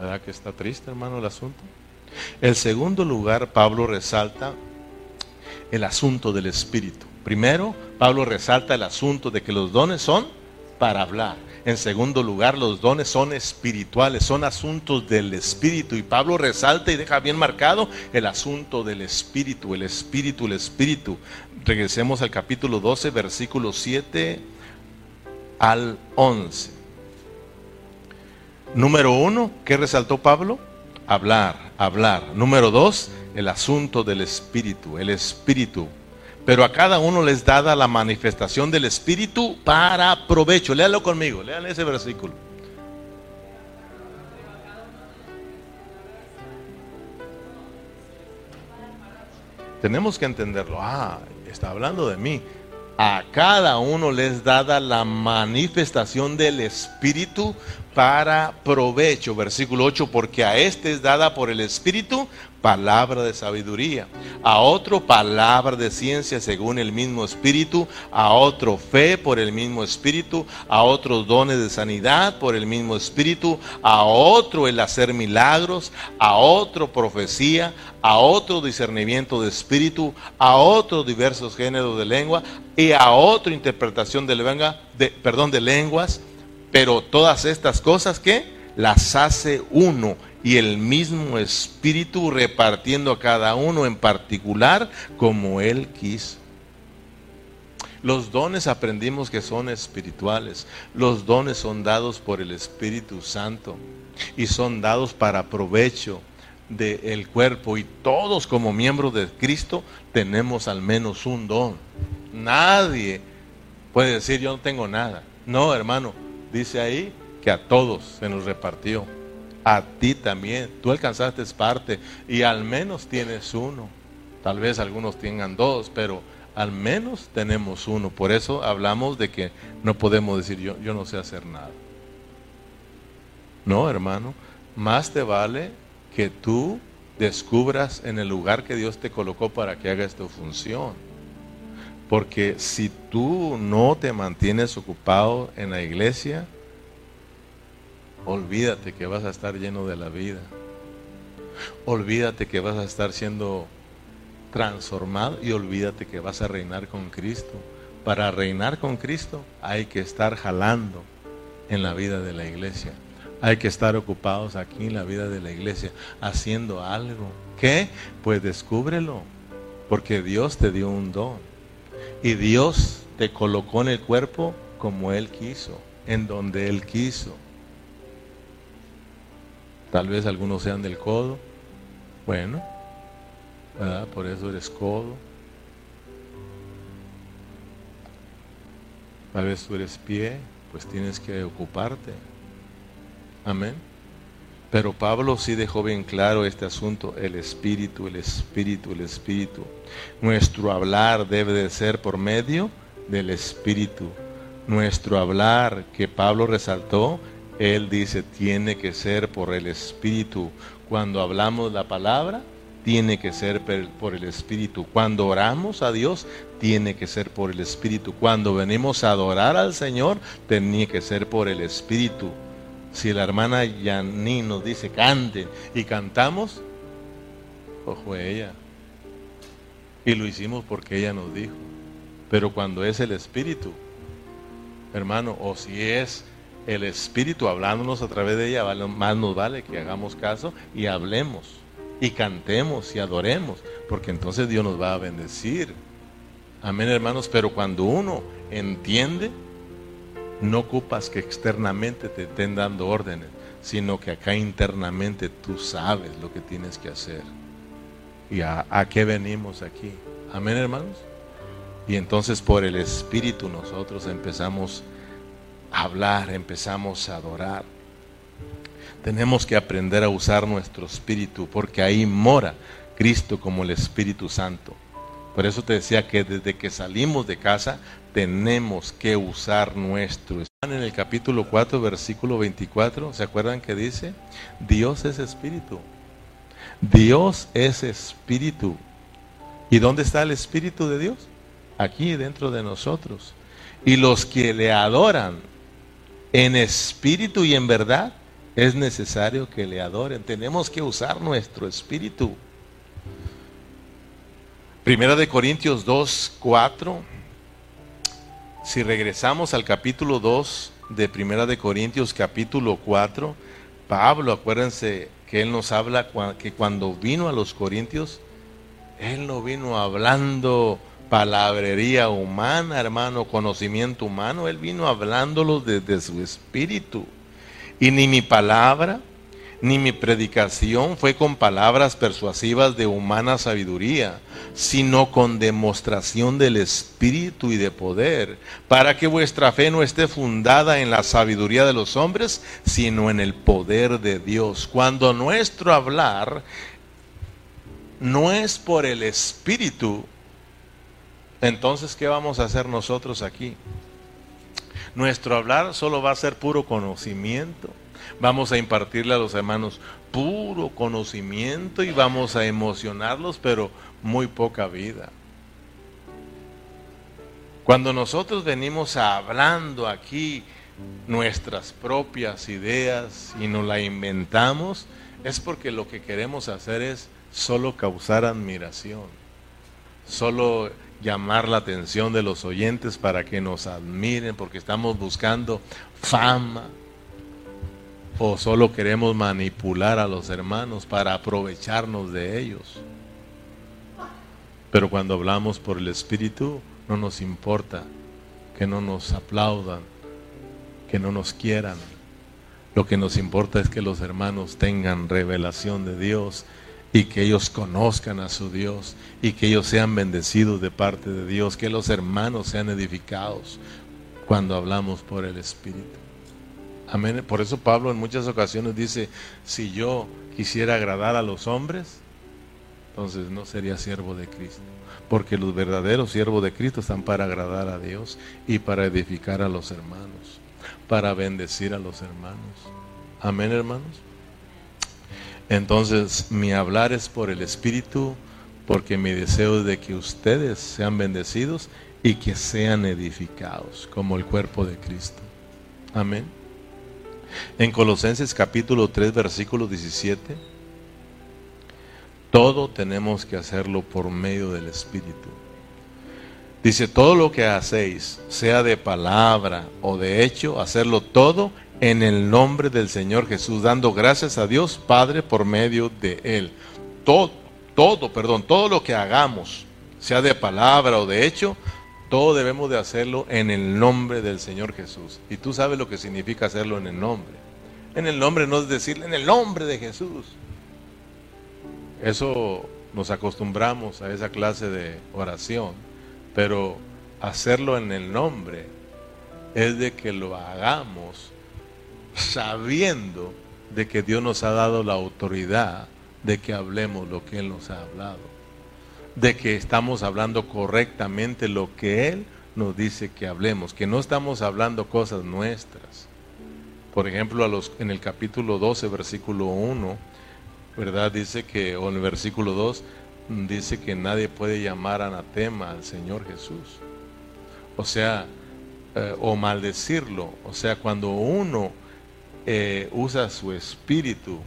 ¿Verdad que está triste, hermano, el asunto? El segundo lugar, Pablo resalta el asunto del Espíritu. Primero, Pablo resalta el asunto de que los dones son para hablar. En segundo lugar, los dones son espirituales, son asuntos del Espíritu. Y Pablo resalta y deja bien marcado el asunto del Espíritu, el Espíritu, el Espíritu. Regresemos al capítulo 12, versículo 7 al 11. Número uno, ¿qué resaltó Pablo? Hablar, hablar. Número dos, el asunto del Espíritu, el Espíritu pero a cada uno les dada la manifestación del Espíritu para provecho. Léalo conmigo, léale ese versículo. Tenemos que entenderlo. Ah, está hablando de mí. A cada uno les dada la manifestación del Espíritu para provecho. Versículo 8, porque a este es dada por el Espíritu palabra de sabiduría, a otro palabra de ciencia según el mismo espíritu, a otro fe por el mismo espíritu, a otros dones de sanidad por el mismo espíritu, a otro el hacer milagros, a otro profecía, a otro discernimiento de espíritu, a otro diversos géneros de lengua y a otro interpretación de, lengua, de perdón, de lenguas, pero todas estas cosas que las hace uno y el mismo Espíritu repartiendo a cada uno en particular como Él quiso. Los dones aprendimos que son espirituales. Los dones son dados por el Espíritu Santo y son dados para provecho del cuerpo. Y todos como miembros de Cristo tenemos al menos un don. Nadie puede decir yo no tengo nada. No, hermano, dice ahí que a todos se nos repartió a ti también. Tú alcanzaste parte y al menos tienes uno. Tal vez algunos tengan dos, pero al menos tenemos uno. Por eso hablamos de que no podemos decir yo, yo no sé hacer nada. No, hermano, más te vale que tú descubras en el lugar que Dios te colocó para que hagas tu función. Porque si tú no te mantienes ocupado en la iglesia, Olvídate que vas a estar lleno de la vida. Olvídate que vas a estar siendo transformado y olvídate que vas a reinar con Cristo. Para reinar con Cristo hay que estar jalando en la vida de la iglesia. Hay que estar ocupados aquí en la vida de la iglesia haciendo algo. ¿Qué? Pues descúbrelo. Porque Dios te dio un don. Y Dios te colocó en el cuerpo como Él quiso, en donde Él quiso. Tal vez algunos sean del codo. Bueno, por eso eres codo. Tal vez tú eres pie, pues tienes que ocuparte. Amén. Pero Pablo sí dejó bien claro este asunto, el espíritu, el espíritu, el espíritu. Nuestro hablar debe de ser por medio del espíritu. Nuestro hablar que Pablo resaltó Él dice, tiene que ser por el Espíritu. Cuando hablamos la palabra, tiene que ser por el Espíritu. Cuando oramos a Dios, tiene que ser por el Espíritu. Cuando venimos a adorar al Señor, tiene que ser por el Espíritu. Si la hermana Yaní nos dice cante y cantamos, ojo ella. Y lo hicimos porque ella nos dijo. Pero cuando es el Espíritu, hermano, o si es el Espíritu hablándonos a través de ella, más nos vale que hagamos caso y hablemos y cantemos y adoremos, porque entonces Dios nos va a bendecir. Amén, hermanos, pero cuando uno entiende, no ocupas que externamente te estén dando órdenes, sino que acá internamente tú sabes lo que tienes que hacer. ¿Y a, qué venimos aquí? Amén, hermanos. Y entonces por el Espíritu nosotros empezamos a hablar, empezamos a adorar. Tenemos que aprender a usar nuestro espíritu porque ahí mora Cristo como el Espíritu Santo. Por eso te decía que desde que salimos de casa tenemos que usar nuestro espíritu. En el capítulo 4, versículo 24, ¿se acuerdan que dice? Dios es espíritu. Dios es espíritu. ¿Y dónde está el espíritu de Dios? aquí dentro de nosotros. Y los que le adoran en espíritu y en verdad, es necesario que le adoren. Tenemos que usar nuestro espíritu. Primera de Corintios 2, 4. Si regresamos al capítulo 2 de Primera de Corintios capítulo 4, Pablo, acuérdense que él nos habla que cuando vino a los Corintios, él no vino hablando palabrería humana, hermano, conocimiento humano. Él vino hablándolo desde su espíritu. Y ni mi palabra, ni mi predicación fue con palabras persuasivas de humana sabiduría, sino con demostración del Espíritu y de poder, para que vuestra fe no esté fundada en la sabiduría de los hombres, sino en el poder de Dios. Cuando nuestro hablar no es por el Espíritu, entonces, ¿qué vamos a hacer nosotros aquí? Nuestro hablar solo va a ser puro conocimiento. Vamos a impartirle a los hermanos puro conocimiento y vamos a emocionarlos, pero muy poca vida. Cuando nosotros venimos hablando aquí nuestras propias ideas y nos la inventamos, es porque lo que queremos hacer es solo causar admiración, solo llamar la atención de los oyentes para que nos admiren porque estamos buscando fama o solo queremos manipular a los hermanos para aprovecharnos de ellos. Pero cuando hablamos por el Espíritu no nos importa que no nos aplaudan, que no nos quieran. Lo que nos importa es que los hermanos tengan revelación de Dios y que ellos conozcan a su Dios y que ellos sean bendecidos de parte de Dios, que los hermanos sean edificados cuando hablamos por el Espíritu. Amén. Por eso Pablo en muchas ocasiones dice, si yo quisiera agradar a los hombres, entonces no sería siervo de Cristo. Porque los verdaderos siervos de Cristo están para agradar a Dios y para edificar a los hermanos, para bendecir a los hermanos. Amén, hermanos. Entonces mi hablar es por el Espíritu, porque mi deseo es de que ustedes sean bendecidos y que sean edificados como el cuerpo de Cristo. Amén. En Colosenses capítulo 3, versículo 17, todo tenemos que hacerlo por medio del Espíritu. Dice, todo lo que hacéis, sea de palabra o de hecho, hacerlo todo en el nombre del Señor Jesús, dando gracias a Dios Padre por medio de Él. Todo, todo, perdón, todo lo que hagamos, sea de palabra o de hecho, todo debemos de hacerlo en el nombre del Señor Jesús. Y tú sabes lo que significa hacerlo en el nombre. En el nombre no es decirle en el nombre de Jesús. Eso nos acostumbramos a esa clase de oración, pero hacerlo en el nombre es de que lo hagamos sabiendo de que Dios nos ha dado la autoridad de que hablemos lo que Él nos ha hablado, de que estamos hablando correctamente lo que Él nos dice que hablemos, que no estamos hablando cosas nuestras. Por ejemplo, a los, en el capítulo 12, versículo 1, ¿verdad? Dice que, o en el versículo 2, dice que nadie puede llamar anatema al Señor Jesús. O sea, eh, o maldecirlo. O sea, cuando uno eh, usa su espíritu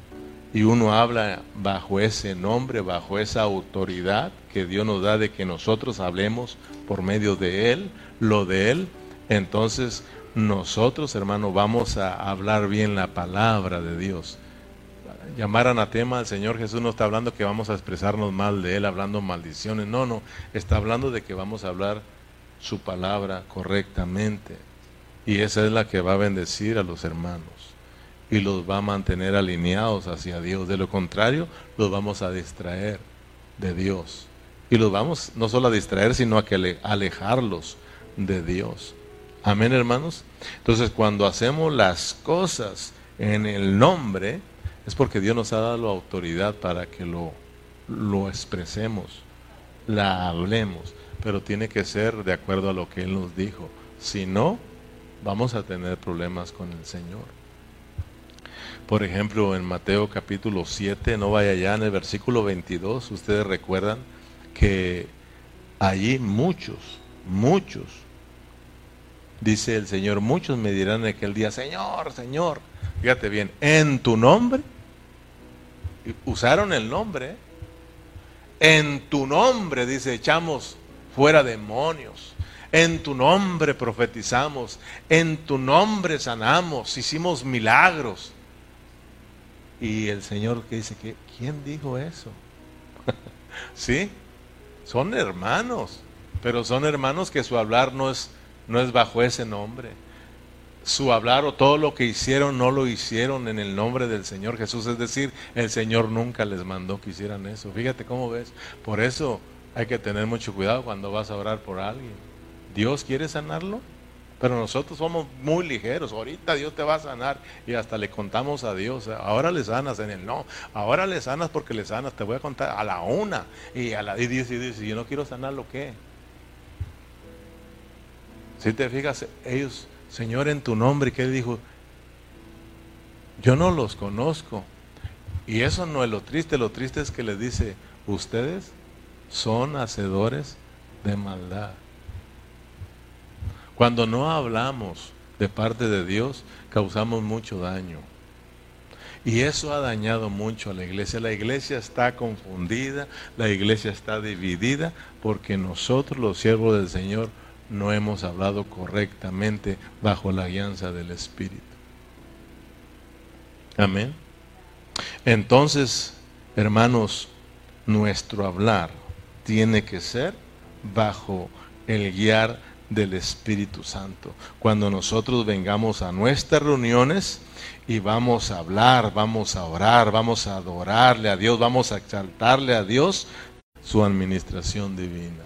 y uno habla bajo ese nombre, bajo esa autoridad que Dios nos da de que nosotros hablemos por medio de Él, lo de Él, entonces nosotros, hermano, vamos a hablar bien la palabra de Dios. Llamar anatema al Señor Jesús no está hablando que vamos a expresarnos mal de Él, hablando maldiciones. No, no, está hablando de que vamos a hablar su palabra correctamente. Y esa es la que va a bendecir a los hermanos y los va a mantener alineados hacia Dios. De lo contrario, los vamos a distraer de Dios. Y los vamos no solo a distraer, sino a que alejarlos de Dios. Amén, hermanos. Entonces, cuando hacemos las cosas en el nombre, es porque Dios nos ha dado autoridad para que lo, lo expresemos, la hablemos pero tiene que ser de acuerdo a lo que Él nos dijo. Si no, vamos a tener problemas con el Señor. Por ejemplo, en Mateo capítulo 7, no vaya allá en el versículo 22, ustedes recuerdan que allí muchos, muchos, dice el Señor, muchos me dirán en aquel día, Señor, Señor, fíjate bien, en tu nombre, usaron el nombre, en tu nombre, dice, echamos fuera demonios. En tu nombre profetizamos, en tu nombre sanamos, hicimos milagros. Y el Señor que dice que, ¿quién dijo eso? sí, son hermanos, pero son hermanos que su hablar no es, no es bajo ese nombre. Su hablar o todo lo que hicieron no lo hicieron en el nombre del Señor Jesús. Es decir, el Señor nunca les mandó que hicieran eso. Fíjate cómo ves. Por eso hay que tener mucho cuidado cuando vas a orar por alguien. Dios quiere sanarlo, pero nosotros somos muy ligeros. Ahorita Dios te va a sanar y hasta le contamos a Dios. Ahora le sanas en el no. Ahora le sanas porque le sanas. Te voy a contar a la una. Y, a la, y dice, y dice, yo no quiero sanarlo, ¿qué? Si te fijas, ellos, Señor, en tu nombre, que Él dijo, yo no los conozco. Y eso no es lo triste. Lo triste es que le dice, ustedes son hacedores de maldad. Cuando no hablamos de parte de Dios, causamos mucho daño. Y eso ha dañado mucho a la iglesia. La iglesia está confundida, la iglesia está dividida, porque nosotros los siervos del Señor no hemos hablado correctamente bajo la guianza del Espíritu. Amén. Entonces, hermanos, nuestro hablar tiene que ser bajo el guiar del Espíritu Santo. Cuando nosotros vengamos a nuestras reuniones y vamos a hablar, vamos a orar, vamos a adorarle a Dios, vamos a exaltarle a Dios, su administración divina.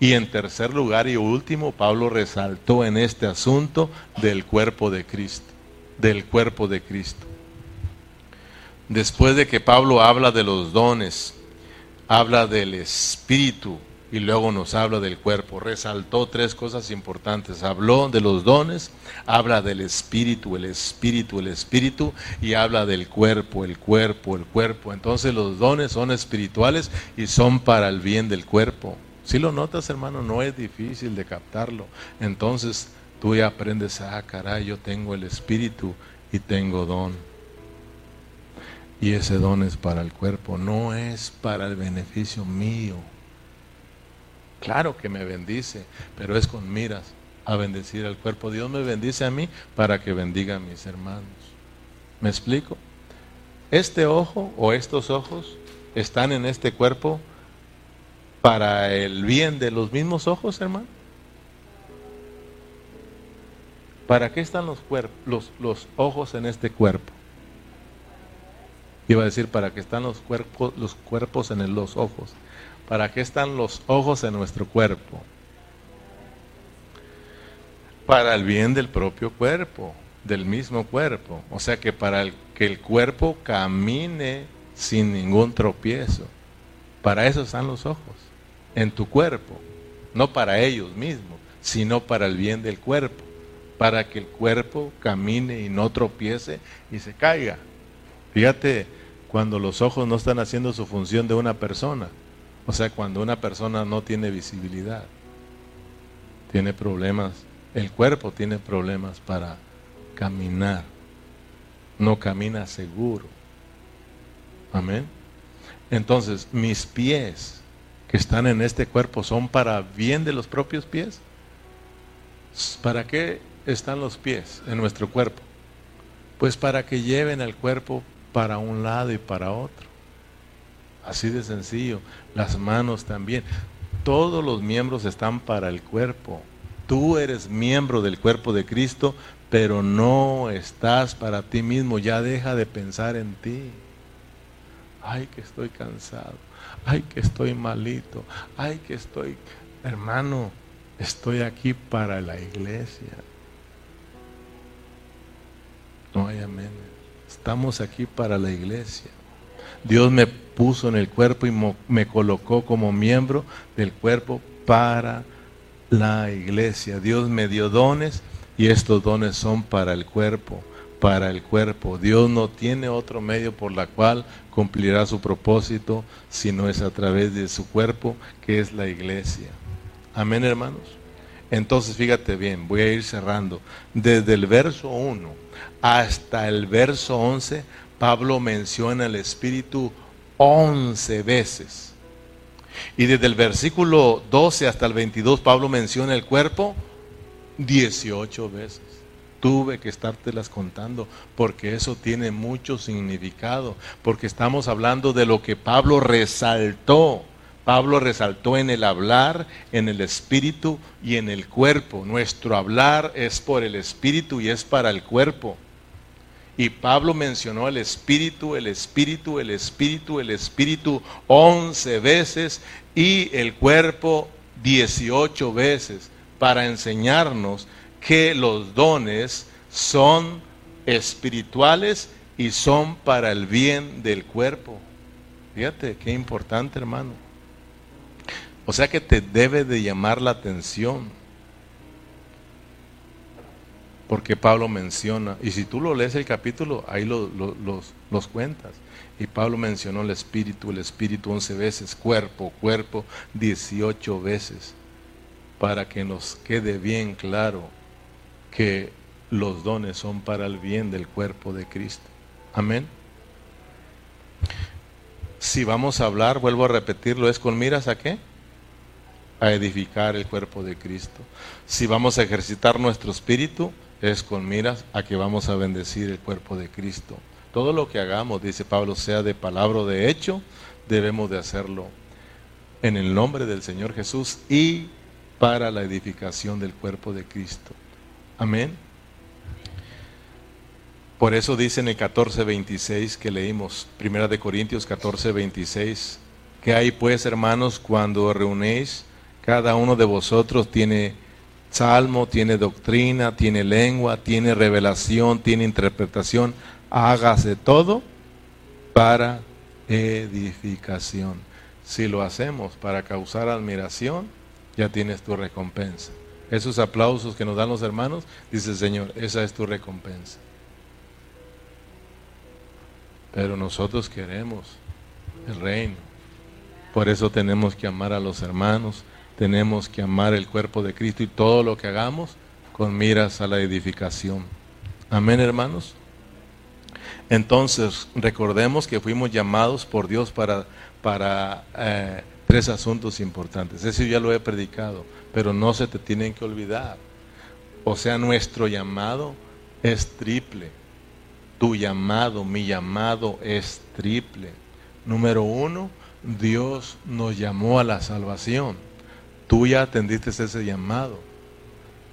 Y en tercer lugar y último, Pablo resaltó en este asunto del cuerpo de Cristo, del cuerpo de Cristo. Después de que Pablo habla de los dones, habla del espíritu y luego nos habla del cuerpo. Resaltó tres cosas importantes. Habló de los dones, habla del espíritu, el espíritu, el espíritu y habla del cuerpo, el cuerpo, el cuerpo. Entonces los dones son espirituales y son para el bien del cuerpo. Si lo notas, hermano, no es difícil de captarlo. Entonces tú ya aprendes, ah, caray, yo tengo el espíritu y tengo don. Y ese don es para el cuerpo, no es para el beneficio mío. Claro que me bendice, pero es con miras a bendecir al cuerpo. Dios me bendice a mí para que bendiga a mis hermanos. ¿Me explico? Este ojo o estos ojos están en este cuerpo para el bien de los mismos ojos, hermano. ¿Para qué están los, los, los ojos en este cuerpo? Iba a decir, ¿para qué están los cuerpos, los cuerpos en los ojos? ¿Para qué están los ojos en nuestro cuerpo? Para el bien del propio cuerpo, del mismo cuerpo. O sea que para que el cuerpo camine sin ningún tropiezo. Para eso están los ojos, en tu cuerpo. No para ellos mismos, sino para el bien del cuerpo. para que el cuerpo camine y no tropiece y se caiga. Fíjate, cuando los ojos no están haciendo su función de una persona, o sea, cuando una persona no tiene visibilidad, tiene problemas, el cuerpo tiene problemas para caminar, no camina seguro. Amén. Entonces, mis pies que están en este cuerpo son para bien de los propios pies. ¿Para qué están los pies en nuestro cuerpo? Pues para que lleven al cuerpo para un lado y para otro. Así de sencillo. Las manos también. Todos los miembros están para el cuerpo. Tú eres miembro del cuerpo de Cristo, pero no estás para ti mismo. Ya deja de pensar en ti. Ay, que estoy cansado. Ay, que estoy malito. Ay, que estoy... Hermano, estoy aquí para la iglesia. No hay amén. Estamos aquí para la iglesia. Dios me puso en el cuerpo y me colocó como miembro del cuerpo para la iglesia. Dios me dio dones y estos dones son para el cuerpo, para el cuerpo. Dios no tiene otro medio por la cual cumplirá su propósito si no es a través de su cuerpo, que es la iglesia. Amén, hermanos. Entonces, fíjate bien, voy a ir cerrando. Desde el verso 1 hasta el verso 11, Pablo menciona el Espíritu 11 veces. Y desde el versículo 12 hasta el 22, Pablo menciona el cuerpo 18 veces. Tuve que estártelas contando porque eso tiene mucho significado, porque estamos hablando de lo que Pablo resaltó. Pablo resaltó en el hablar, en el espíritu y en el cuerpo. Nuestro hablar es por el espíritu y es para el cuerpo. Y Pablo mencionó el espíritu, el espíritu, el espíritu, el espíritu once veces y el cuerpo dieciocho veces para enseñarnos que los dones son espirituales y son para el bien del cuerpo. Fíjate, qué importante hermano. O sea que te debe de llamar la atención porque Pablo menciona, y si tú lo lees el capítulo, ahí los, los cuentas. Y Pablo mencionó el espíritu, el espíritu once veces, cuerpo, cuerpo dieciocho veces, para que nos quede bien claro que los dones son para el bien del cuerpo de Cristo. Amén. Si vamos a hablar, vuelvo a repetirlo, es con miras a qué? A edificar el cuerpo de Cristo. Si vamos a ejercitar nuestro espíritu, es con miras a que vamos a bendecir el cuerpo de Cristo. Todo lo que hagamos, dice Pablo, sea de palabra o de hecho, debemos de hacerlo en el nombre del Señor Jesús y para la edificación del cuerpo de Cristo. Amén. Por eso dice en el 14:26 que leímos, Primera de Corintios 14:26, que hay pues, hermanos, cuando reunéis, cada uno de vosotros tiene salmo, tiene doctrina, tiene lengua, tiene revelación, tiene interpretación. Hágase todo para edificación. Si lo hacemos para causar admiración, ya tienes tu recompensa. Esos aplausos que nos dan los hermanos, dice el Señor, esa es tu recompensa. Pero nosotros queremos el reino. Por eso tenemos que amar a los hermanos, tenemos que amar el cuerpo de Cristo y todo lo que hagamos con miras a la edificación. Amén, hermanos. Entonces, recordemos que fuimos llamados por Dios para, para eh, tres asuntos importantes. Eso ya lo he predicado, pero no se te tienen que olvidar. O sea, nuestro llamado es triple. Tu llamado, mi llamado es triple. Número uno, Dios nos llamó a la salvación. Tú ya atendiste ese llamado.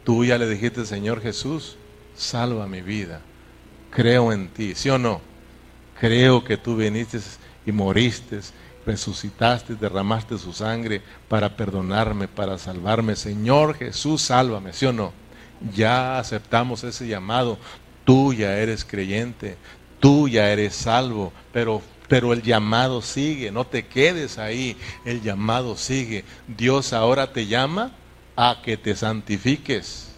Tú ya le dijiste, Señor Jesús, salva mi vida. Creo en ti, ¿sí o no? Creo que tú viniste y moriste, resucitaste, derramaste su sangre para perdonarme, para salvarme. Señor Jesús, sálvame, ¿sí o no? Ya aceptamos ese llamado. Tú ya eres creyente, tú ya eres salvo, pero pero el llamado sigue, no te quedes ahí, el llamado sigue. Dios ahora te llama a que te santifiques.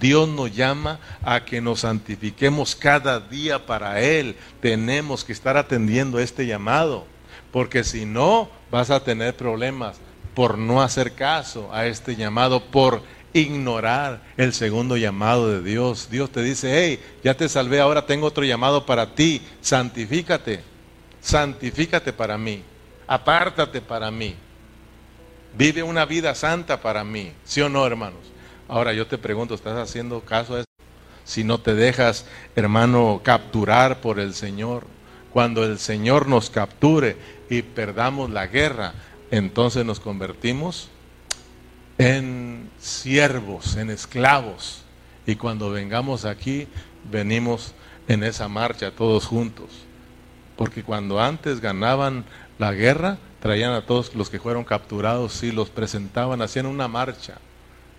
Dios nos llama a que nos santifiquemos cada día para Él. Tenemos que estar atendiendo este llamado, porque si no, vas a tener problemas por no hacer caso a este llamado, por ignorar el segundo llamado de Dios. Dios te dice, hey, ya te salvé, ahora tengo otro llamado para ti, santifícate, santifícate para mí, apártate para mí, vive una vida santa para mí, ¿sí o no, hermanos? Ahora yo te pregunto, ¿estás haciendo caso a eso? Si no te dejas, hermano, capturar por el Señor, cuando el Señor nos capture y perdamos la guerra, entonces nos convertimos en siervos, en esclavos. Y cuando vengamos aquí, venimos en esa marcha todos juntos. Porque cuando antes ganaban la guerra, traían a todos los que fueron capturados y los presentaban, hacían una marcha.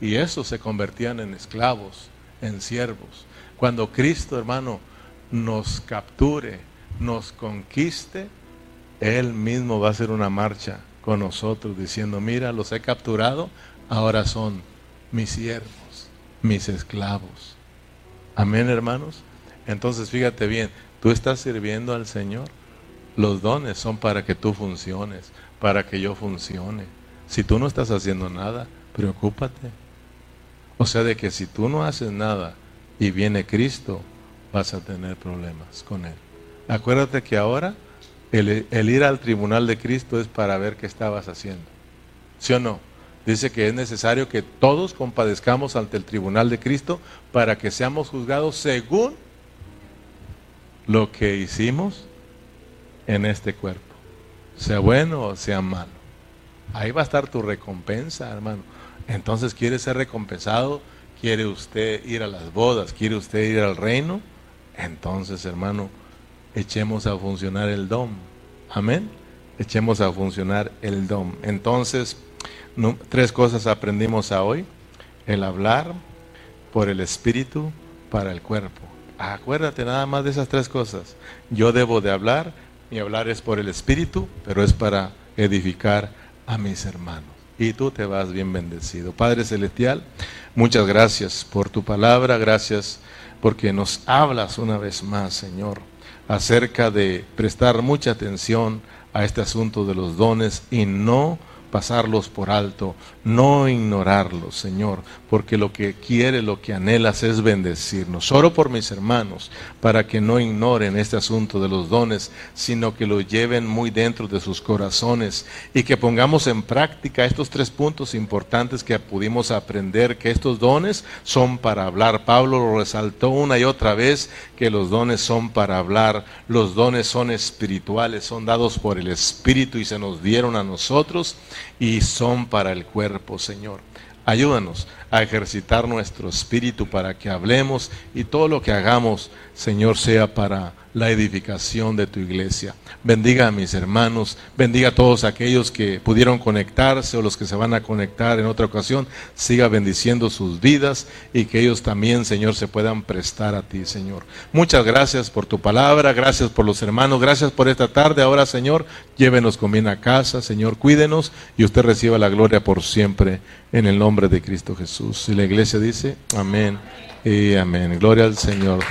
Y eso se convertían en esclavos, en siervos. Cuando Cristo, hermano, nos capture, nos conquiste, Él mismo va a hacer una marcha con nosotros diciendo, mira, los he capturado, ahora son mis siervos, mis esclavos. Amén, hermanos. Entonces, fíjate bien, tú estás sirviendo al Señor. Los dones son para que tú funciones, para que yo funcione. Si tú no estás haciendo nada, preocúpate. O sea, de que si tú no haces nada y viene Cristo, vas a tener problemas con Él. Acuérdate que ahora el, ir al tribunal de Cristo es para ver qué estabas haciendo. ¿Sí o no? Dice que es necesario que todos compadezcamos ante el tribunal de Cristo para que seamos juzgados según lo que hicimos en este cuerpo, sea bueno o sea malo. Ahí va a estar tu recompensa, hermano. Entonces, ¿quiere ser recompensado? ¿Quiere usted ir a las bodas? ¿Quiere usted ir al reino? Entonces, hermano, echemos a funcionar el dom. Amén. Echemos a funcionar el dom. Entonces, tres cosas aprendimos a hoy. El hablar por el espíritu para el cuerpo. Acuérdate nada más de esas tres cosas. Yo debo de hablar, mi hablar es por el espíritu, pero es para edificar a mis hermanos. Y tú te vas bien bendecido. Padre Celestial, muchas gracias por tu palabra, gracias porque nos hablas una vez más, Señor, acerca de prestar mucha atención a este asunto de los dones y no pasarlos por alto, no ignorarlos, Señor, porque lo que quiere, lo que anhelas es bendecirnos. Oro por mis hermanos para que no ignoren este asunto de los dones, sino que lo lleven muy dentro de sus corazones y que pongamos en práctica estos tres puntos importantes que pudimos aprender, que estos dones son para hablar. Pablo lo resaltó una y otra vez, que los dones son para hablar, los dones son espirituales, son dados por el Espíritu y se nos dieron a nosotros y son para el cuerpo, Señor. Ayúdanos a ejercitar nuestro espíritu para que hablemos y todo lo que hagamos, Señor, sea para la edificación de tu iglesia. Bendiga a mis hermanos, bendiga a todos aquellos que pudieron conectarse o los que se van a conectar en otra ocasión. Siga bendiciendo sus vidas y que ellos también, Señor, se puedan prestar a ti, Señor. Muchas gracias por tu palabra, gracias por los hermanos, gracias por esta tarde. Ahora, Señor, llévenos con bien a casa, Señor, cuídenos y usted reciba la gloria por siempre en el nombre de Cristo Jesús. Y la iglesia dice, amén y amén. Gloria al Señor.